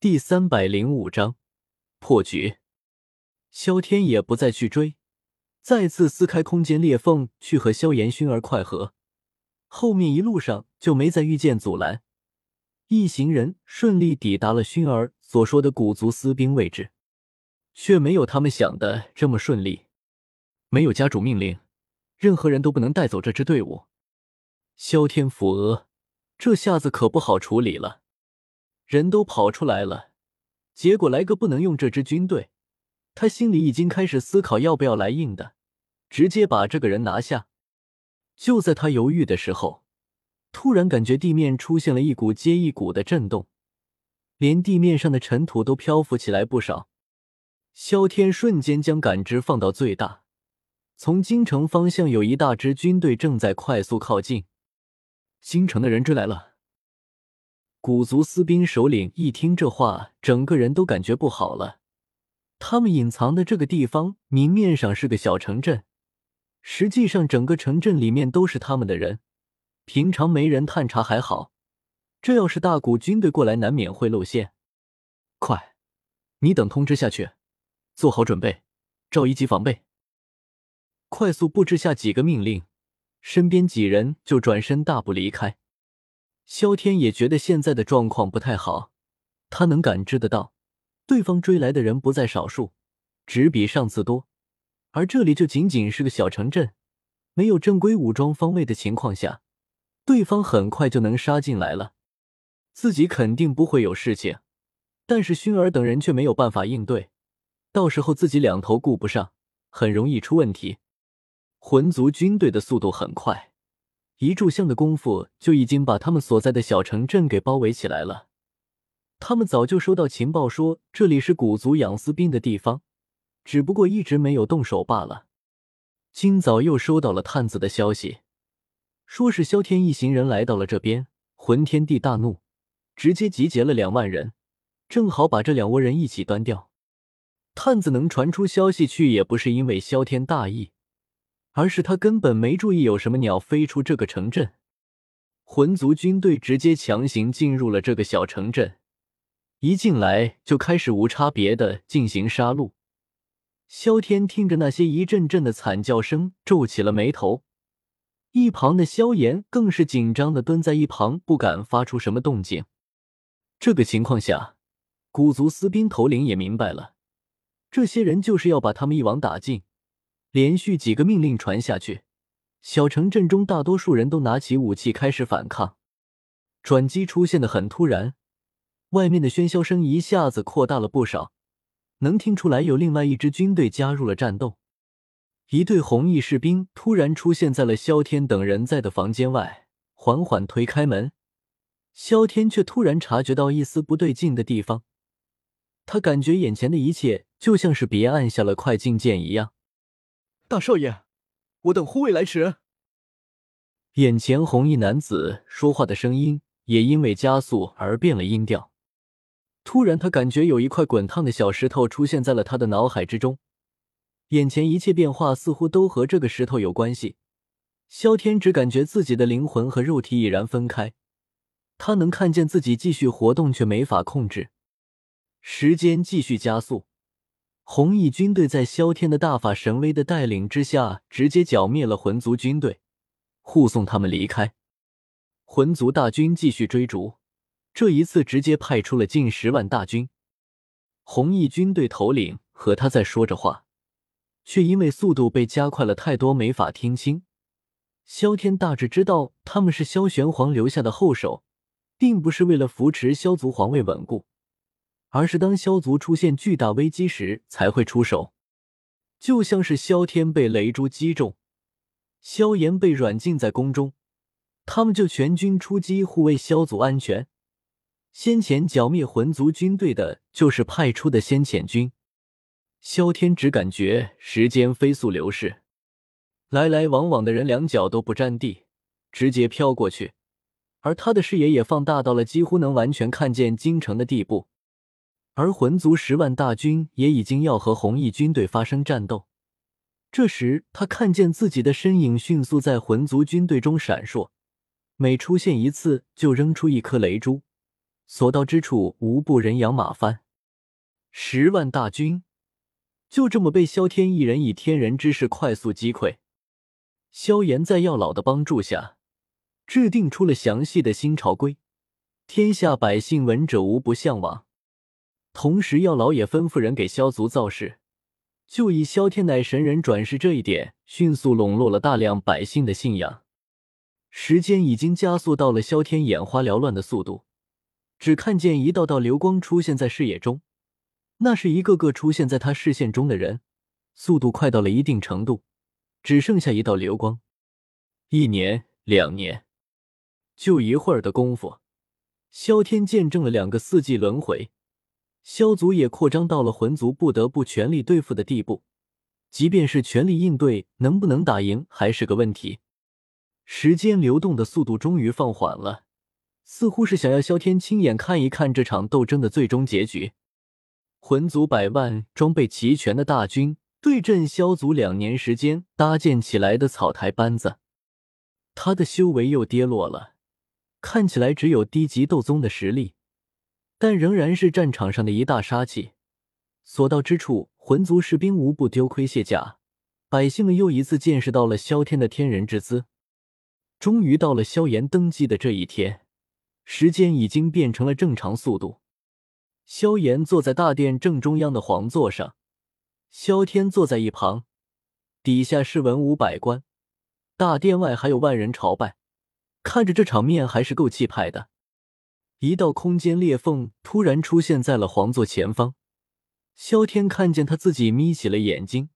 第三百零五章破局。萧天也不再去追，再次撕开空间裂缝去和萧炎、熏儿快合。后面一路上就没再遇见阻拦，一行人顺利抵达了薰儿所说的古族私兵位置，却没有他们想的这么顺利。没有家主命令，任何人都不能带走这支队伍。萧天抚额，这下子可不好处理了。人都跑出来了，结果来个不能用这支军队，他心里已经开始思考要不要来硬的，直接把这个人拿下。就在他犹豫的时候，突然感觉地面出现了一股接一股的震动，连地面上的尘土都漂浮起来不少。萧天瞬间将感知放到最大，从京城方向有一大支军队正在快速靠近，京城的人追来了。古族私兵首领一听这话，整个人都感觉不好了。他们隐藏的这个地方，明面上是个小城镇。实际上，整个城镇里面都是他们的人，平常没人探查还好，这要是大古军队过来，难免会露馅。快，你等通知下去，做好准备，照一级防备。快速布置下几个命令，身边几人就转身大步离开。萧天也觉得现在的状况不太好，他能感知得到，对方追来的人不在少数，只比上次多。而这里就仅仅是个小城镇，没有正规武装方位的情况下，对方很快就能杀进来了。自己肯定不会有事情，但是薰儿等人却没有办法应对，到时候自己两头顾不上，很容易出问题。魂族军队的速度很快，一炷香的功夫就已经把他们所在的小城镇给包围起来了。他们早就收到情报，说这里是古族养私兵的地方。只不过一直没有动手罢了。今早又收到了探子的消息，说是萧天一行人来到了这边。魂天帝大怒，直接集结了两万人，正好把这两窝人一起端掉。探子能传出消息去，也不是因为萧天大意，而是他根本没注意有什么鸟飞出这个城镇。魂族军队直接强行进入了这个小城镇，一进来就开始无差别的进行杀戮。萧天听着那些一阵阵的惨叫声，皱起了眉头。一旁的萧炎更是紧张的蹲在一旁，不敢发出什么动静。这个情况下，古族私兵头领也明白了，这些人就是要把他们一网打尽。连续几个命令传下去，小城镇中大多数人都拿起武器开始反抗。转机出现的很突然，外面的喧嚣声一下子扩大了不少。能听出来，有另外一支军队加入了战斗。一队红衣士兵突然出现在了萧天等人在的房间外，缓缓推开门。萧天却突然察觉到一丝不对劲的地方，他感觉眼前的一切就像是别按下了快进键一样。大少爷，我等护卫来迟。眼前红衣男子说话的声音也因为加速而变了音调。突然，他感觉有一块滚烫的小石头出现在了他的脑海之中，眼前一切变化似乎都和这个石头有关系。萧天只感觉自己的灵魂和肉体已然分开，他能看见自己继续活动，却没法控制。时间继续加速，红翼军队在萧天的大法神威的带领之下，直接剿灭了魂族军队，护送他们离开。魂族大军继续追逐。这一次，直接派出了近十万大军。红翼军队头领和他在说着话，却因为速度被加快了太多，没法听清。萧天大致知道他们是萧玄皇留下的后手，并不是为了扶持萧族皇位稳固，而是当萧族出现巨大危机时才会出手。就像是萧天被雷珠击中，萧炎被软禁在宫中，他们就全军出击护卫萧族安全。先前剿灭魂族军队的，就是派出的先遣军。萧天只感觉时间飞速流逝，来来往往的人两脚都不沾地，直接飘过去。而他的视野也放大到了几乎能完全看见京城的地步。而魂族十万大军也已经要和红翼军队发生战斗。这时，他看见自己的身影迅速在魂族军队中闪烁，每出现一次就扔出一颗雷珠。所到之处无不人仰马翻，十万大军就这么被萧天一人以天人之势快速击溃。萧炎在药老的帮助下，制定出了详细的新朝规，天下百姓闻者无不向往。同时，药老也吩咐人给萧族造势，就以萧天乃神人转世这一点，迅速笼络了大量百姓的信仰。时间已经加速到了萧天眼花缭乱的速度，只看见一道道流光出现在视野中，那是一个个出现在他视线中的人，速度快到了一定程度。只剩下一道流光，一年两年，就一会儿的功夫，萧天见证了两个四季轮回，萧族也扩张到了魂族不得不全力对付的地步。即便是全力应对，能不能打赢还是个问题。时间流动的速度终于放缓了，似乎是想要萧天亲眼看一看这场斗争的最终结局。魂族百万装备齐全的大军。对阵萧族两年时间搭建起来的草台班子，他的修为又跌落了，看起来只有低级斗宗的实力，但仍然是战场上的一大杀器。所到之处，魂族士兵无不丢盔卸甲，百姓们又一次见识到了萧天的天人之姿。终于到了萧炎登基的这一天，时间已经变成了正常速度。萧炎坐在大殿正中央的皇座上。萧天坐在一旁，底下是文武百官，大殿外还有万人朝拜。看着这场面，还是够气派的。一道空间裂缝突然出现在了皇座前方，萧天看见他自己眯起了眼睛，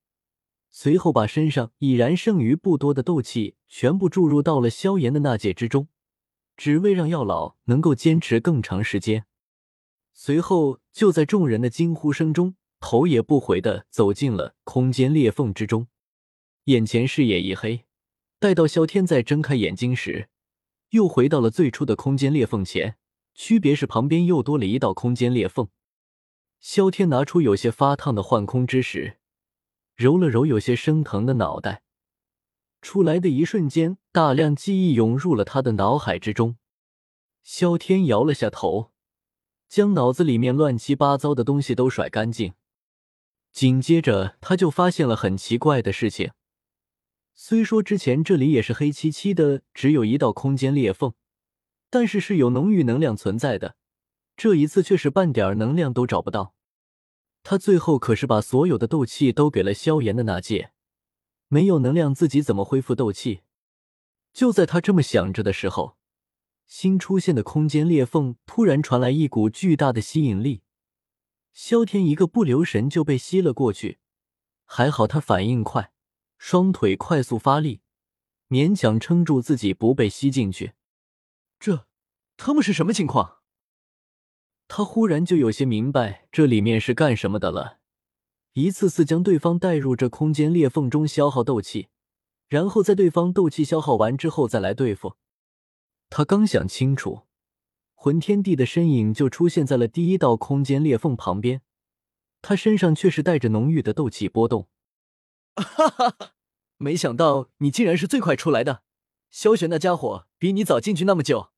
随后把身上已然剩余不多的斗气全部注入到了萧炎的纳戒之中，只为让药老能够坚持更长时间。随后，就在众人的惊呼声中。头也不回的走进了空间裂缝之中，眼前视野一黑。待到萧天再睁开眼睛时，又回到了最初的空间裂缝前，区别是旁边又多了一道空间裂缝。萧天拿出有些发烫的幻空之石，揉了揉有些生疼的脑袋。出来的一瞬间，大量记忆涌入了他的脑海之中。萧天摇了下头，将脑子里面乱七八糟的东西都甩干净。紧接着，他就发现了很奇怪的事情。虽说之前这里也是黑漆漆的，只有一道空间裂缝，但是是有浓郁能量存在的。这一次却是半点能量都找不到。他最后可是把所有的斗气都给了萧炎的那界，没有能量，自己怎么恢复斗气？就在他这么想着的时候，新出现的空间裂缝突然传来一股巨大的吸引力。萧天一个不留神就被吸了过去，还好他反应快，双腿快速发力，勉强撑住自己不被吸进去。他们是什么情况？他忽然就有些明白这里面是干什么的了。一次次将对方带入这空间裂缝中消耗斗气，然后在对方斗气消耗完之后再来对付。他刚想清楚。魂天帝的身影就出现在了第一道空间裂缝旁边，他身上却是带着浓郁的斗气波动。哈哈哈！没想到你竟然是最快出来的，萧玄那家伙比你早进去那么久，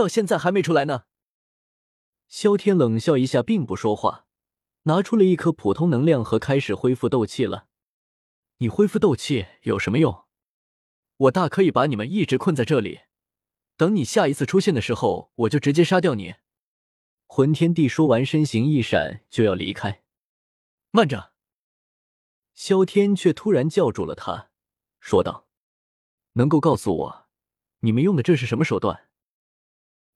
到现在还没出来呢。萧天冷笑一下，并不说话，拿出了一颗普通能量核，开始恢复斗气了。你恢复斗气有什么用？我大可以把你们一直困在这里。等你下一次出现的时候，我就直接杀掉你。魂天帝说完，身形一闪，就要离开。慢着！萧天却突然叫住了他，说道：“能够告诉我，你们用的这是什么手段？”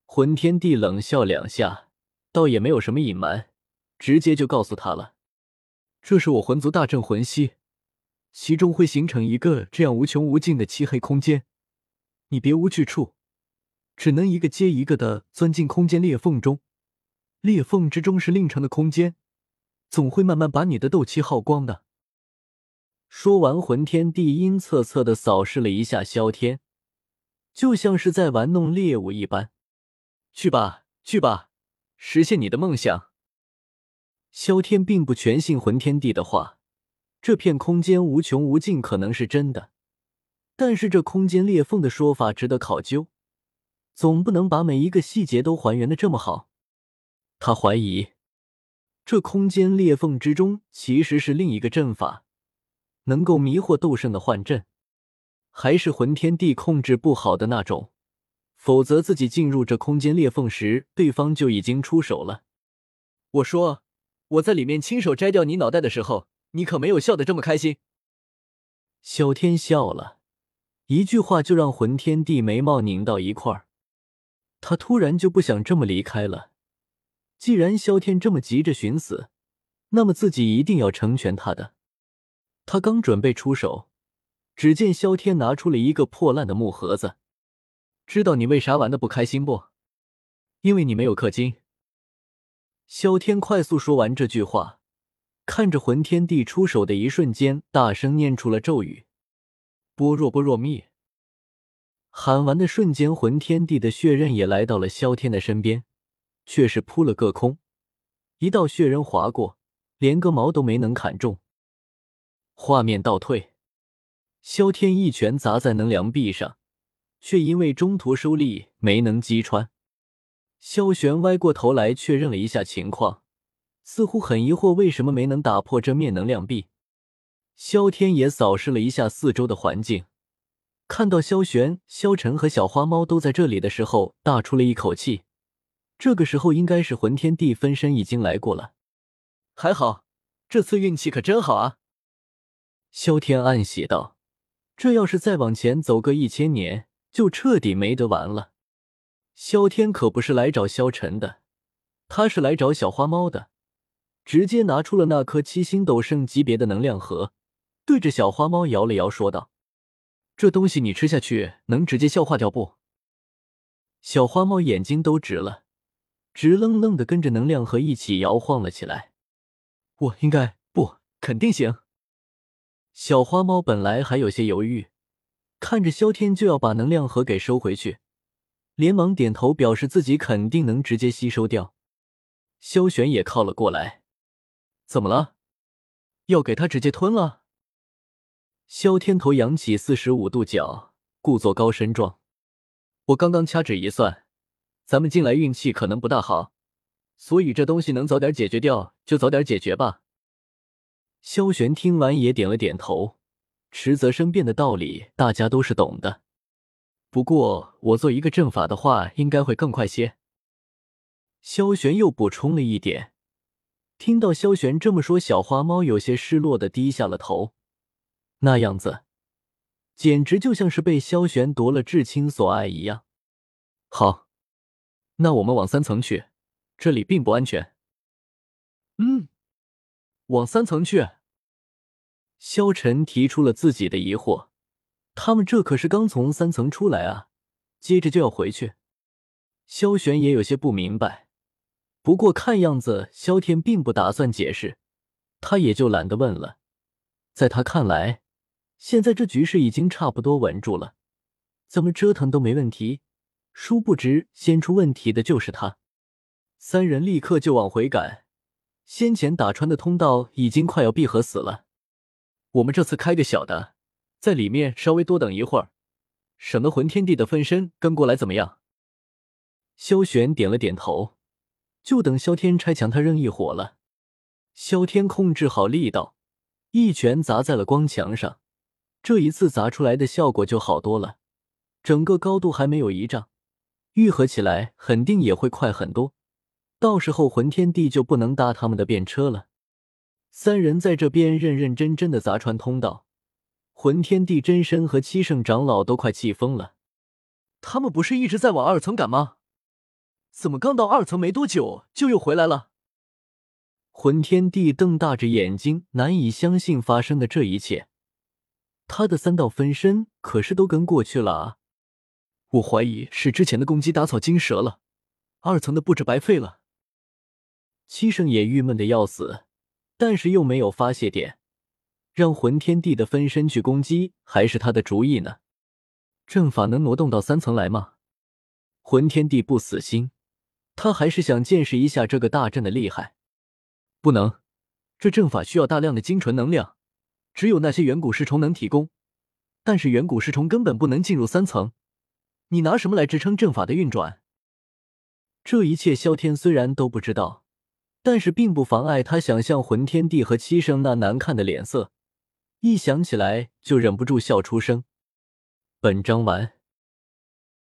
魂天帝冷笑两下，倒也没有什么隐瞒，直接就告诉他了：“这是我魂族大阵魂息，其中会形成一个这样无穷无尽的漆黑空间，你别无去处。”只能一个接一个的钻进空间裂缝中，裂缝之中是另成的空间，总会慢慢把你的斗气耗光的。说完，魂天帝阴恻恻的扫视了一下萧天，就像是在玩弄猎物一般。去吧，去吧，实现你的梦想。萧天并不全信魂天帝的话，这片空间无穷无尽可能是真的，但是这空间裂缝的说法值得考究。总不能把每一个细节都还原的这么好。他怀疑这空间裂缝之中其实是另一个阵法，能够迷惑斗圣的幻阵，还是魂天帝控制不好的那种。否则，自己进入这空间裂缝时，对方就已经出手了。我说，我在里面亲手摘掉你脑袋的时候，你可没有笑得这么开心。萧天笑了，一句话就让魂天帝眉毛拧到一块儿。他突然就不想这么离开了。既然萧天这么急着寻死，那么自己一定要成全他的。他刚准备出手，只见萧天拿出了一个破烂的木盒子。知道你为啥玩的不开心不？因为你没有氪金。萧天快速说完这句话，看着魂天帝出手的一瞬间，大声念出了咒语：“般若波若蜜。”喊完的瞬间，魂天帝的血刃也来到了萧天的身边，却是扑了个空，一道血刃划过，连个毛都没能砍中。画面倒退，萧天一拳砸在能量壁上。却因为中途收力没能击穿，萧玄歪过头来确认了一下情况，似乎很疑惑为什么没能打破这面能量壁。萧天也扫视了一下四周的环境，看到萧玄、萧晨和小花猫都在这里的时候，大出了一口气。这个时候应该是魂天帝分身已经来过了，还好，这次运气可真好啊！萧天暗喜道：“这要是再往前走个一千年。”就彻底没得玩了。萧天可不是来找萧晨的，他是来找小花猫的。直接拿出了那颗七星斗圣级别的能量核，对着小花猫摇了摇，说道：“这东西你吃下去能直接消化掉不？”小花猫眼睛都直了，直愣愣的跟着能量核一起摇晃了起来。我应该不，肯定行。小花猫本来还有些犹豫。看着萧天就要把能量盒给收回去，连忙点头表示自己肯定能直接吸收掉。萧玄也靠了过来，怎么了？要给他直接吞了？萧天头扬起四十五度角，故作高深状。我刚刚掐指一算，咱们进来运气可能不大好，所以这东西能早点解决掉就早点解决吧。萧玄听完也点了点头。迟则生变的道理，大家都是懂的。不过我做一个阵法的话，应该会更快些。萧玄又补充了一点。听到萧玄这么说，小花猫有些失落的低下了头，那样子简直就像是被萧玄夺了至亲所爱一样。好，那我们往三层去，这里并不安全。嗯，往三层去。萧晨提出了自己的疑惑，他们这可是刚从三层出来啊，接着就要回去。萧玄也有些不明白，不过看样子萧天并不打算解释，他也就懒得问了。在他看来，现在这局势已经差不多稳住了，怎么折腾都没问题。殊不知，先出问题的就是他。三人立刻就往回赶，先前打穿的通道已经快要闭合死了。我们这次开个小的，在里面稍微多等一会儿，省得魂天帝的分身跟过来，怎么样？萧玄点了点头，就等萧天拆墙，他扔一火了。萧天控制好力道，一拳砸在了光墙上，这一次砸出来的效果就好多了，整个高度还没有一丈，愈合起来肯定也会快很多，到时候魂天帝就不能搭他们的便车了。三人在这边认认真真的砸穿通道，魂天帝真身和七圣长老都快气疯了。他们不是一直在往二层赶吗？怎么刚到二层没多久就又回来了？魂天帝瞪大着眼睛，难以相信发生的这一切。他的三道分身可是都跟过去了啊！我怀疑是之前的攻击打草惊蛇了，二层的布置白费了。七圣也郁闷的要死。但是又没有发泄点，让魂天帝的分身去攻击还是他的主意呢？阵法能挪动到三层来吗？魂天帝不死心，他还是想见识一下这个大阵的厉害。不能，这阵法需要大量的精纯能量，只有那些远古尸虫能提供。但是远古尸虫根本不能进入三层，你拿什么来支撑阵法的运转？这一切，萧天虽然都不知道，但是并不妨碍他想象魂天帝和七圣那难看的脸色，一想起来就忍不住笑出声。本章完。